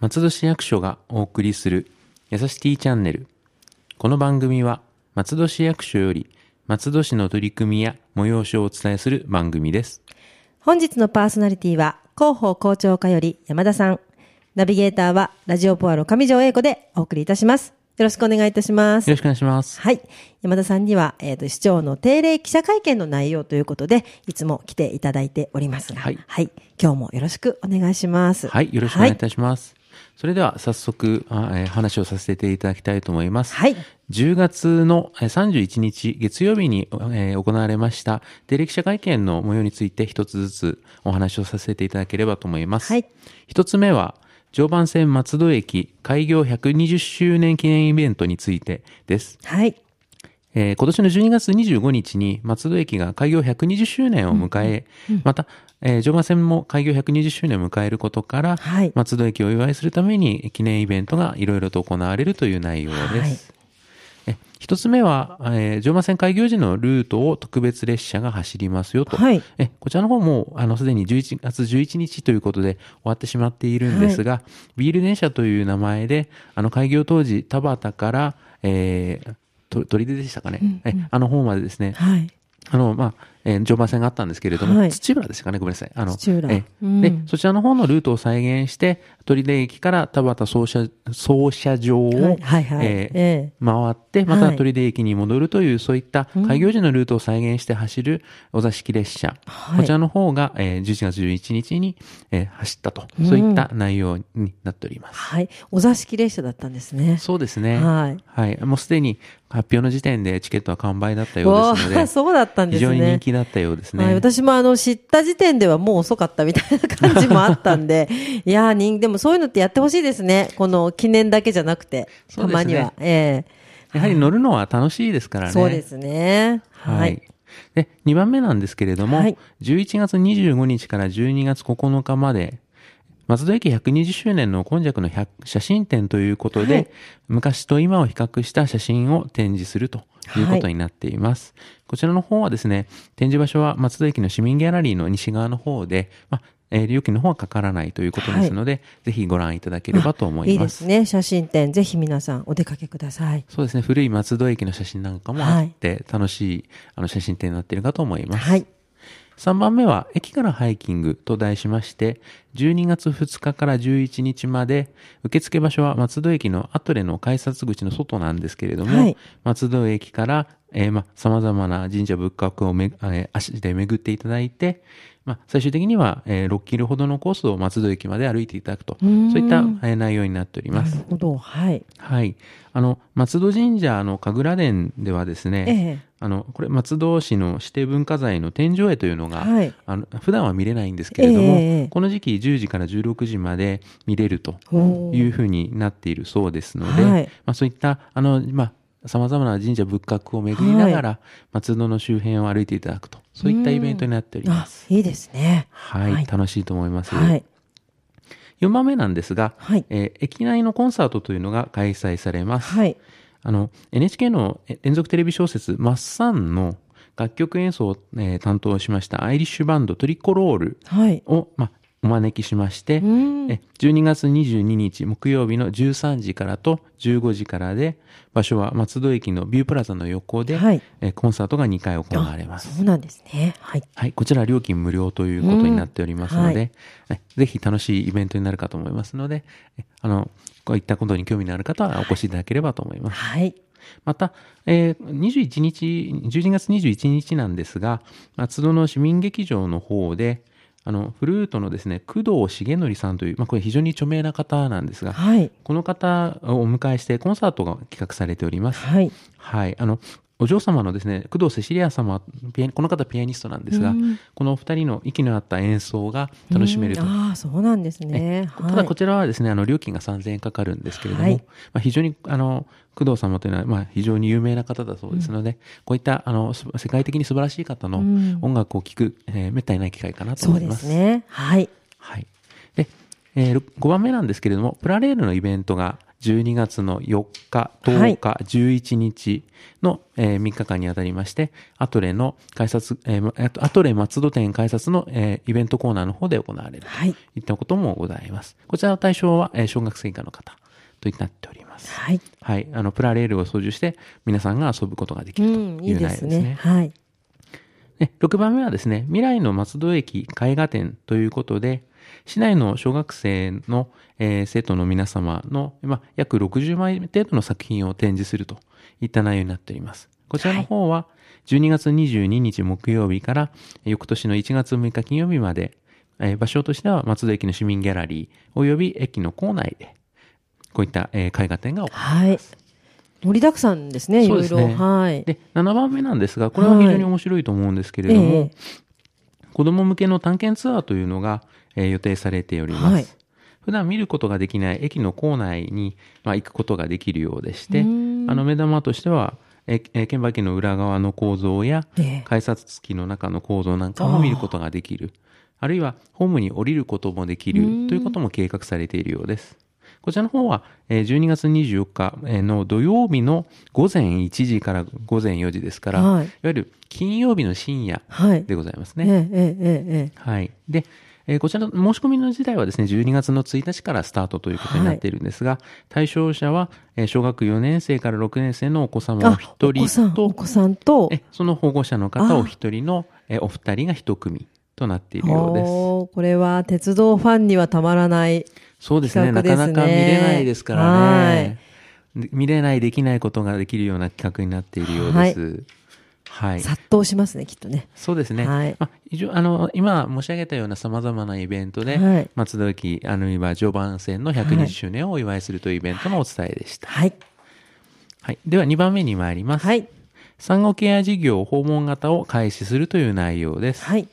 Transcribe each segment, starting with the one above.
松戸市役所がお送りするやさしティーチャンネル。この番組は松戸市役所より松戸市の取り組みや催しをお伝えする番組です。本日のパーソナリティは広報校長課より山田さん。ナビゲーターはラジオポアロ上条英子でお送りいたします。よろしくお願いいたしますよろ。しくお願いします。はい。山田さんには、えっ、と、市長の定例記者会見の内容ということで、いつも来ていただいておりますが、はい今日もよろしくお願いします。はい、よろしくお願いいはたします。それでは早速、あえー話をさせていただきたいと思います。はい。10月のえー31日月曜日に、えー行われました定例記者会見の模様について一つずつお話をさせていただければと思います。はい一つ目は、常磐線松戸駅開業120周年記念イベントについてです。はい。えー今年の12月25日に松戸駅が開業120周年を迎え、また、えー常磐線も開業120周年を迎えることから、はい松戸駅をお祝いするために記念イベントがいろいろと行われるという内容です。はいえ一つ目は、えー常磐線開業時のルートを特別列車が走りますよと。はい。えこちらの方も、あの、すでに11月11日ということで終わってしまっているんですが、ビール電車という名前で、あの、開業当時、田端から、えー、と砦でしたかね、え、あの方までですね、はい。あの、まあ、えー常磐線があったんですけれども、はい土浦ですかね、ごめんなさい。あの、土浦えうんで、そちらの方のルートを再現して、砦駅から田端操車、操車場を、はいはいはいえーえ回って、またはい砦駅に戻るという、そういった開業時のルートを再現して走るお座敷列車。はいこちらの方が、えー11月11日に、えー走ったと、そういった内容になっております。はい。お座敷列車だったんですね。そうですね。はい。はい。もうすでに発表の時点でチケットは完売だったようですので、そうだったんですね。非常に人気だったようですね。はい、私もあの知った時点ではもう遅かったみたいな感じもあったんで、いやー人、でもそういうのってやってほしいですね。この記念だけじゃなくて、たまには。えやはり乗るのは楽しいですからね。えそうですね。ははいい。。で、2番目なんですけれども、はい11月25日から12月9日まで、松戸駅120周年の今昔の100写真展ということで、はい昔と今を比較した写真を展示するということになっています。こちらの方はですね、展示場所は松戸駅の市民ギャラリーの西側の方で、まあ、えー料金の方はかからないということですので、ぜひご覧いただければと思います。いいですね。写真展、ぜひ皆さんお出かけください。そうですね、古い松戸駅の写真なんかもあって、楽しいあの写真展になっているかと思います。はい。3番目は、駅からハイキングと題しまして、12月2日から11日まで、受付場所は松戸駅のアトレの改札口の外なんですけれども、はい松戸駅から、えーま、様々な神社仏閣をめ、えー足で巡っていただいて、まあ、最終的には、えー6キロほどのコースを松戸駅まで歩いていただくと、そうんいった、えー内容になっておりまなす。るほど。はい。はい。あの、松戸神社の神楽殿ではですね、ええあの、これ松戸市の指定文化財の天井絵というのが、はいあの普段は見れないんですけれども、ええこの時期10時から16時まで見れるというふうになっているそうですので、はいまあ、そういった、あの、まあ、様々な神社仏閣を巡りながら、松戸の周辺を歩いていただくと、そういったイベントになっておりまあす。、いいですね。はい、はい楽しいと思います。はい。4番目なんですが、はいえー駅内のコンサートというのが開催されます。はい。あの、NHK のえ連続テレビ小説、マッサンの楽曲演奏を、えー担当しましたアイリッシュバンドトリコロールはい。を、まあ、お招きしまして、んえ12月22日木曜日の13時からと15時からで、場所は松戸駅のビュープラザの横で、はいえコンサートが2回行われます。そうなんですね。はい。はい、こちら料金無料ということになっておりますので、うんねぜひ楽しいイベントになるかと思いますので、えあの、こういったことに興味のある方はお越しいただければと思います。はい。また、えー21日、12月21日なんですが、松戸の市民劇場の方で、あの、フルートのですね、工藤重則さんという、まあ、これ非常に著名な方なんですが、はい。この方をお迎えしてコンサートが企画されております。はい。はい。あの、お嬢様のですね、工藤セシリア様、この方ピアニストなんですが、このお二人の息の合った演奏が楽しめると。うんああ、そうなんですね。はいただこちらはですね、あの、料金が3000円かかるんですけれども、はいまあ、非常に、あの、工藤様というのは、まあ、非常に有名な方だそうですので、こういった、あの、す世界的に素晴らしい方のん音楽を聴く、えーめったにない機会かなとそう思います。ですね。はい。はい。で、え5番目なんですけれども、プラレールのイベントが12月の4日、10はい日、11日の、えー3日間にあたりまして、アトレの改札、えーアトレ松戸店改札の、えーイベントコーナーの方で行われるとはい。いったこともございます。こちらの対象は、えー小学生以下の方となっております。はい。はい。あの、プラレールを操縦して、皆さんが遊ぶことができるとうん、いい内容いうですですね。ね。はい。で6番目はですね、未来の松戸駅絵画展ということで、市内の小学生の、えー生徒の皆様の、まあ、約60枚程度の作品を展示するといった内容になっております。こちらの方は、12月22日木曜日から、えー翌年の1月6日金曜日まで、えー場所としては松戸駅の市民ギャラリー、及び駅の構内で、こういった、えー絵画展が行われます。はい。盛りだくさんですね、いろいろ。ですねはい。で、7番目なんですが、これは非常に面白いと思うんですけれども、ええ子供向けの探検ツアーというのが、えー予定されております。はい普段見ることができない駅の構内に、まあ、行くことができるようでして、うあの目玉としては、ええー券売機の裏側の構造や、ええ改札機の中の構造なんかも見ることができる。あるいは、ホームに降りることもできるうんということも計画されているようです。こちらの方は、えー12月24日えーの土曜日の午前1時から午前4時ですから、はいいわゆる金曜日の深夜はい。でございますえね。え、ええ、ええ、えはい。で、えーこちらの申し込みの時代はですね、12月の1日からスタートということになっているんですが、対象者は、えー小学4年生から6年生のお子え。様お一人とお、子さんと、えその保護者の方お一人の、えーお二人が一組となっているようです。これは鉄道ファンにはたまらない。そうですね。ねかなか見れないですからはね。で見れない、できないことができるような企画になっているようです。はい。殺到しますね、きっとね。そうですね。はいまあ、以上、あの、今申し上げたような様々なイベントで、はい松戸駅、あるいは常磐線の120周年をお祝いするというイベントのお伝えでした。はい。はい。では2番目に参ります。はい。産後ケア事業訪問型を開始するという内容です。はい。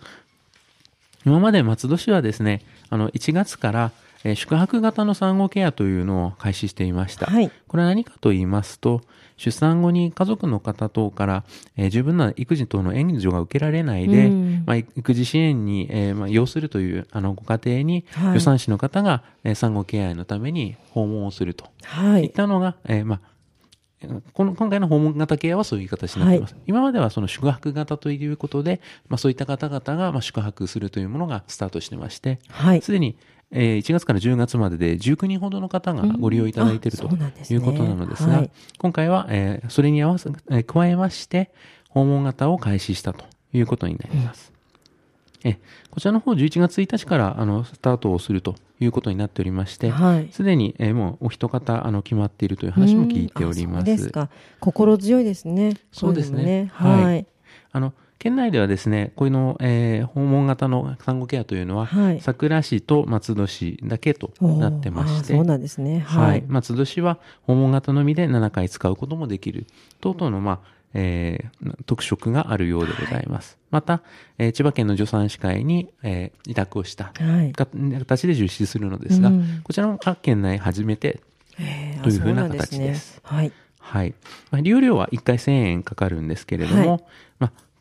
今まで松戸市はですね、あの、1月から、えー宿泊型の産後ケアというのを開始していました。はいこれは何かと言いますと、出産後に家族の方等から、えー十分な育児等の援助が受けられないで、うんまあ、育児支援に、えーまあ、要するというあのご家庭に、はい助産師の方が、えー産後ケアのために訪問をするとはいいっ。たのが、えーまあ、この今回の訪問型ケアはそういう形になっています。今まではその宿泊型ということで、まあ、そういった方々がまあ宿泊するというものがスタートしてまして、はい。すでに、えー1月から10月までで19人ほどの方がご利用いただいているうんあということなのですが、はい今回は、えーそれに合わせ、えー加えまして、訪問型を開始したということになります。えーこちらの方11月1日からあのスタートをするということになっておりまして、はい。すでに、えーもうお一方あの決まっているという話も聞いております。そうですか。心強いですね。そうですねこいのもはいはい。あの県内ではですね、こういうの、えー訪問型の産後ケアというのは、はい佐倉市と松戸市だけとなってまして、そうなんですね。はい。はい。松戸市は訪問型のみで7回使うこともできる。等々の、まあ、えー特色があるようでございます。また、えー千葉県の助産師会に、えー委託をしたはい。か形で実施するのですが、うんこちらも各県内初めて、えーというふうな形ですねはい。はい。まあ、利用料は1回1000円かかるんですけれども、はいまあ、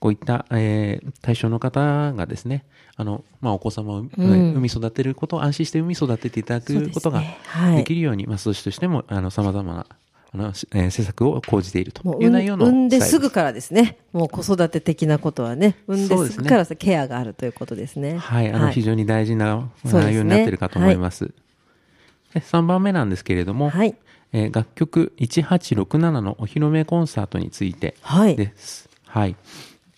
こういった、えー対象の方がですね、あの、まあ、お子様を、ん産み育てることを安心して産み育てていただくことがはいできるように、まあ、組織としても、あの、様々な、あの、しえー施策を講じているという内容の産んですぐからですね。もう子育て的なことはね、産んですねすぐからケアがあるということですね。はい、あの、非常に大事な内容になっているかと思います。で3番目なんですけれども、はい。えー楽曲1867のお披露目コンサートについてはい。です。はい。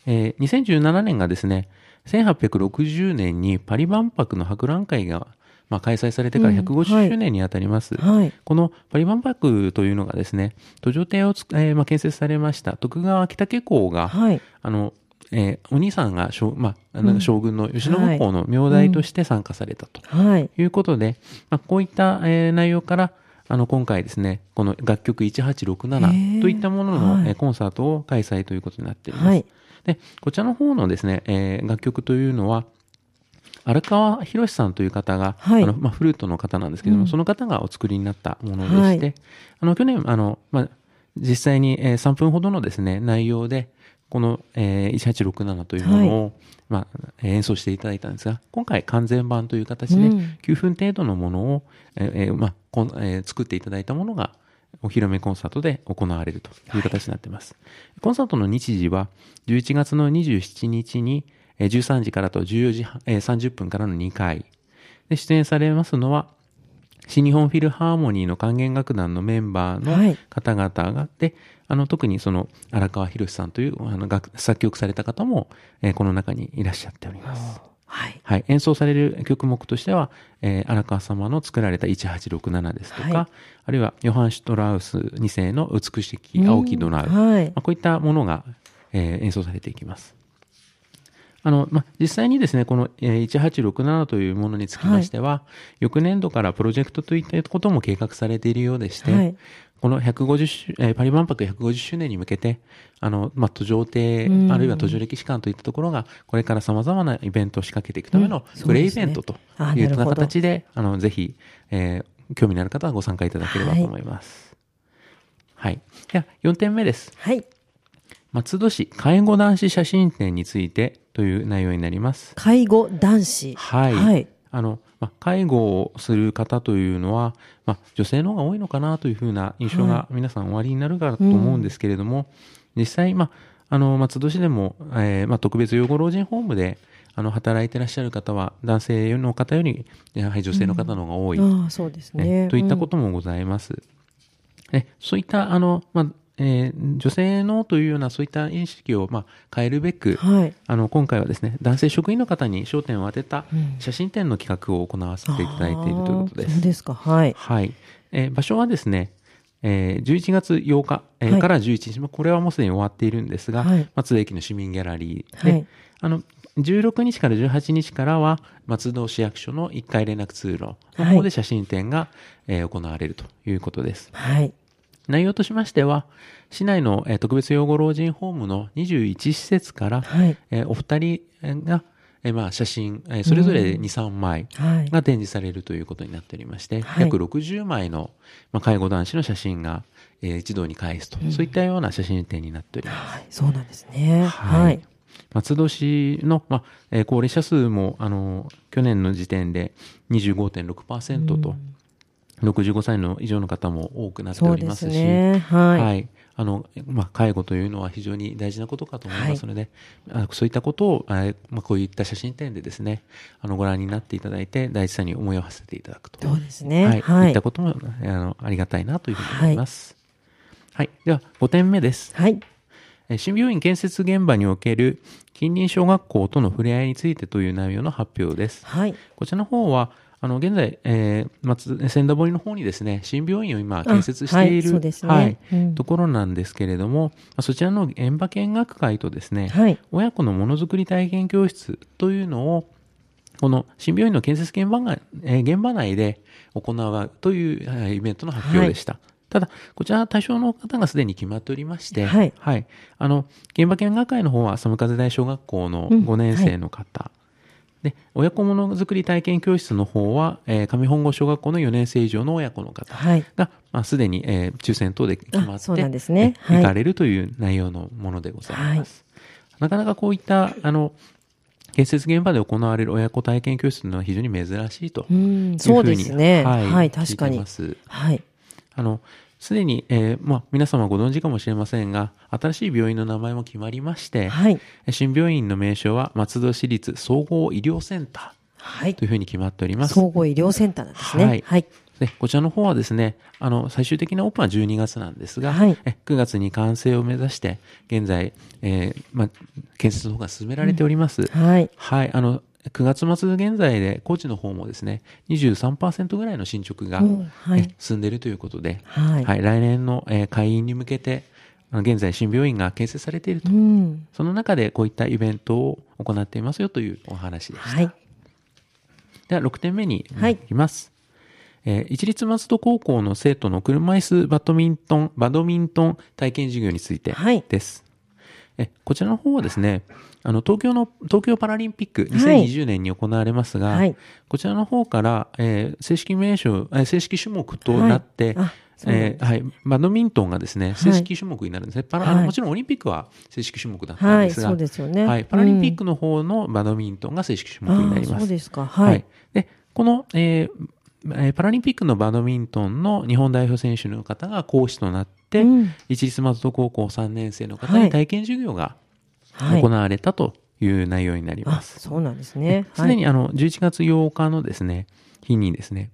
えー2017年がですね、1860年にパリ万博の博覧会が、まあ、開催されてからうん150はい周年にあたります。はい。このパリ万博というのがですね、途上艇をつ、えーまあ、建設されました徳川北家公が、はい。あの、えーお兄さんが将,、まあ、あのうん将軍の慶喜公の名代として参加されたとはい。いうことで、まあ、こういった、えー内容から、あの、今回ですね、この楽曲へー1867といったものの、はいえーコンサートを開催ということになっています。はい。で、こちらの方のですね、えー楽曲というのは、荒川博さんという方が、はい。あのまあ、フルートの方なんですけども、うん。その方がお作りになったものでして、はい。あの去年あの、まあ、実際に、えー3分ほどのですね内容でこの、えー、1867というものを、まあ、えー演奏していただいたんですが、今回完全版という形で、うん。9分程度のものを、えーえーまあこんえー作っていただいたものが、お披露目コンサートで行われるという形になっています。コンサートの日時は、11月の27日に、えー13時からと14時半、えー30分からの2回。で、出演されますのは、新日本フィルハーモニーの管弦楽団のメンバーはいの方々が、で、あの、特にその、荒川博さんという、あの、楽作曲された方も、えーこの中にいらっしゃっております。はい。はい。演奏される曲目としては、えー荒川様の作られた1867ですとか、はいあるいは、ヨハン・シュトラウス2世の美しき青きドナウ、うんはいまあ、こういったものが、えー演奏されていきます。あの、まあ、実際にですね、この、えー1867というものにつきましては、翌年度からプロジェクトといったことも計画されているようでして、はいこの150周、えーパリ万博150周年に向けて、あの、まあ、途上亭、うんあるいは途上歴史館といったところが、これから様々なイベントを仕掛けていくためのうんプレイベントというような形で、あの、ぜひ、えー興味のある方はご参加いただければと思います。はい。では、4点目です。はい。松戸市介護男子写真展についてという内容になります。介護男子。はい。はい。あの、まあ、介護をする方というのは、まあ、女性の方が多いのかなというふうな印象が皆さんおありになるかと思うんですけれども、実際、まあ、あの、松戸市でも、えーまあ、特別養護老人ホームで、あの、働いてらっしゃる方は、男性の方より、やはり女性の方の方が多い。ああ、そうですね。ねといったこともございます。ねそういった、あの、まあ、えー女性のというようなそういった意識を、まあ、変えるべく、うんはい。あの、今回はですね、男性職員の方に焦点を当てたうん写真展の企画を行わせていただいているということです。そうですか。はい。はい。えー場所はですね、えー11月8日、えーはいから11日、まあこれはもうすでに終わっているんですが、はい松戸駅の市民ギャラリーで、はいあの、16日から18日からは、松戸市役所の1階連絡通路のはい方で写真展が、えー行われるということです。はい。内容としましては、市内の、えー特別養護老人ホームの21施設から、はい。えーお二人が、えーまあ、写真、えーそれぞれ2、3枚はい。が展示されるということになっておりまして、はい約60枚の、まあ、介護男子の写真が、えー一堂に返すと、そういったような写真展になっております。はい。そうなんですね。はい。松戸市の、まあえー高齢者数も、あの、去年の時点で25.6%と、65歳の以上の方も多くなっておりますし、すね。はい。はい。あの、まあ、介護というのは非常に大事なことかと思いますので、あそういったことを、あまあ、こういった写真展でですね、あの、ご覧になっていただいて、大事さに思いを馳せていただくと。そうですね。はい。はいいった。ことも、あの、ありがたいなというふうに思います。はい。では、5点目です。はい。えー新病院建設現場における近隣小学校との触れ合いについてという内容の発表です。はい。こちらの方は、あの、現在、えー、松、千田堀の方にですね、新病院を今建設していはいる、そうですね。はいうん。ところなんですけれども、まあそちらの現場見学会とですね、はい。親子のものづくり体験教室というのを、この新病院の建設現場が、えー現場内で行うという、はいイベントの発表でした。ただ、こちら対象の方がすでに決まっておりまして、はい。あの、現場見学会の方は、寒風台小学校のうん。5年生の方、で、親子ものづくり体験教室の方は、えー上本郷小学校の4年生以上の親子の方はい。が、まあ、すでに、えー抽選等で決まって、あそうなんですねえはい行かれるという内容のものでございます。なかなかこういった、あの、建設現場で行われる親子体験教室というのは非常に珍しいというふううに、ん、そうですね。は、はいい、聞確かに。はい。あの、すでに、えーまあ、皆様ご存知かもしれませんが、新しい病院の名前も決まりまして、はい。新病院の名称は松戸市立総合医療センタはいーと。いうふうに決まっております。総合医療センターなんですね。はいはい。で、こちらの方はですね、あの、最終的なオープンは12月なんですが、はいえ9月に完成を目指して、現在、えーまあ、建設の方が進められております。はい。はい、あの、9月末現在で、高知の方もですね、23%ぐらいの進捗が、おはいえ進んでいるということで、はい。はい、来年の、えー開院に向けて、現在、新病院が建設されていると。うん。その中でこういったイベントを行っていますよというお話でした。はい。では、6点目にはい行きます。えー一律松戸高校の生徒の車椅子バドミントン、バドミントン体験授業についてはいです。えこちらの方はですね、あの、東京の、東京パラリンピックはい2020年に行われますが、はいこちらの方から、えー正式名称、えー正式種目となって、はいえーはい、バドミントンがですね、正式種目になるんですね。パラはいもちろんオリンピックは正式種目だったんはい、ですが、そうですよね。はい、パラリンピッククの方のバドミントンが正式種あ目になります。あそうですか。はい。で、この、えーえーパラリンピックのバドミントンの日本代表選手の方が講師となって、うん一律松戸高校3年生の方はいに体験授業がはい行われたという内容になりまあ、す。そうなんですね。すでにあの、11月8日のですね、日にですね、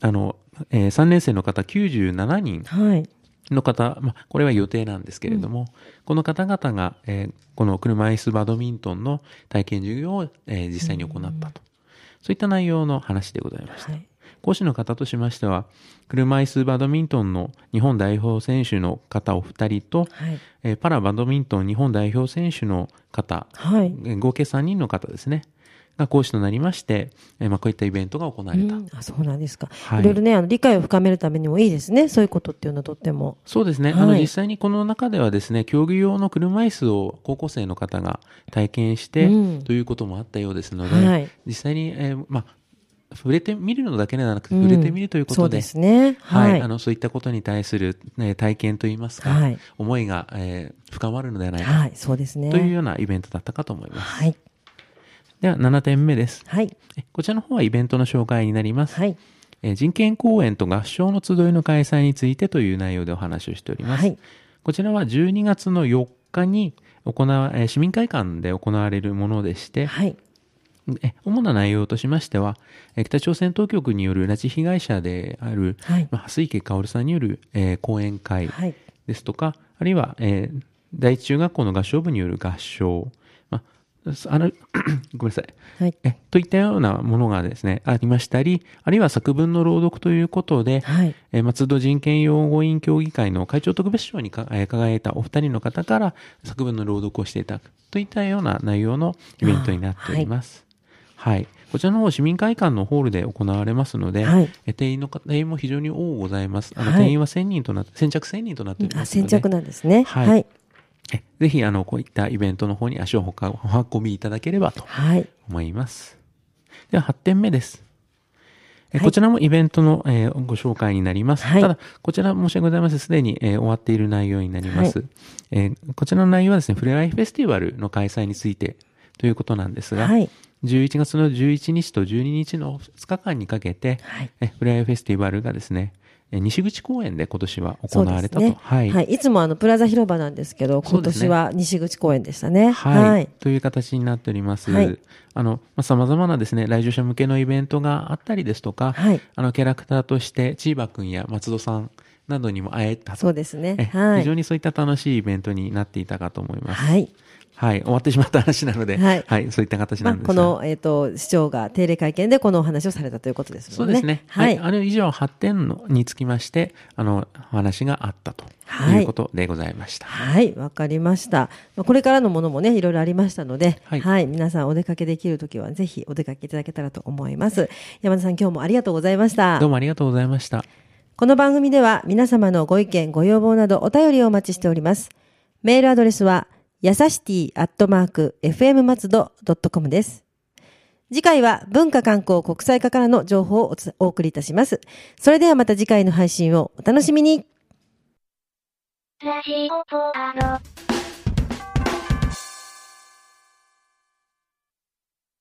あの、え3年生の方97人はい。はい。の方、まあ、これは予定なんですけれども、この方々が、えーこの車椅子バドミントンの体験授業を、えー実際に行ったと。そういった内容の話でございました。はい。講師の方としましては、車椅子バドミントンの日本代表選手の方お二人と、はい。えーパラバドミントン日本代表選手の方、はい。えー合計3人の方ですね、が講師となりまして、えーまあ、こういったイベントが行われた。うんあ、そうなんですか。はいいろいろね、あの、理解を深めるためにもいいですね。そういうことっていうのはとっても。そうですね。はいあの、実際にこの中ではですね、競技用の車椅子を高校生の方が体験して、うんということもあったようですので、はい実際に、えーまあ、触れてみるのだけではなくて、うん触れてみるということで、そうですね。は、はいい。あの、そういったことに対する、ね、体験といいますか、はい思いが、えー深まるのではないか、はい、そうですね。というようなイベントだったかと思います。はい。では、7点目です。はい。えこちらの方はイベントの紹介になります。はい。えー人権公演と合唱の集いの開催についてという内容でお話をしております。はい。こちらは12月の4日に行わ、えー市民会館で行われるものでして、はい。え主な内容としましては、えー北朝鮮当局による拉致被害者である、はいまあ蓮池薫さんによる、えー講演会はい。ですとか、あるいは、えー第一中学校の合唱部による合唱、まあ、あの ごめんなさい。はい。えといったようなものがですね、ありましたり、あるいは作文の朗読ということで、はい。えー松戸人権擁護委員協議会の会長特別賞にか、えー輝いたお二人の方から作文の朗読をしていただくといったような内容のイベントになっております。はい。こちらの方、市民会館のホールで行われますので、はいえー定員の方、定員も非常に多くございます。あの、はい定員は1000人となって、先着1000人となっておりあ、ます。先着なんですね。はいはい。えぜひ、あの、こういったイベントの方に足をお運びいただければとはい。思います。では、8点目です。えはいこちらもイベントの、えーご紹介になります。はいただ、こちら申し訳ございません。すでに、えー終わっている内容になります。はえーこちらの内容はですね、フレアイフェスティバルの開催についてということなんですが、はい。11月の11日と12日の2日間にかけて、はいえフレアイフェスティバルがですね、え西口公園で今年は行われたと。ね。はい。はい。いつもあの、プラザ広場なんですけど、今年は西口公園でしたね。はい、はい。という形になっております。はいあの、まあ、様々なですね、来場者向けのイベントがあったりですとか、はいあの、キャラクターとして、チーバくんや松戸さんなどにも会えたとそうですねえ。はい。非常にそういった楽しいイベントになっていたかと思います。はい。はい。終わってしまった話なので、はいそういった形まあ、なんですが。この、えっ、と、市長が定例会見でこのお話をされたということですもね。そうんですね。はい。あれ以上発展のにつきまして、あの、お話があったとはいいうことでございました。はい、わかりました。まあこれからのものもね、いろいろありましたので、は、はいい皆さんお出かけできるときは、ぜひお出かけいただけたらと思います。山田さん、今日もありがとうございましたどう。もありがとうございました。この番組では皆様のご意見、ご要望などお便りをお待ちしております。メールアドレスは、やさしティアットマーク、fm 松戸 .com です。次回は文化観光国際化からの情報をおお送りいたします。それではまた次回の配信をお楽しみに。ラジオポアド。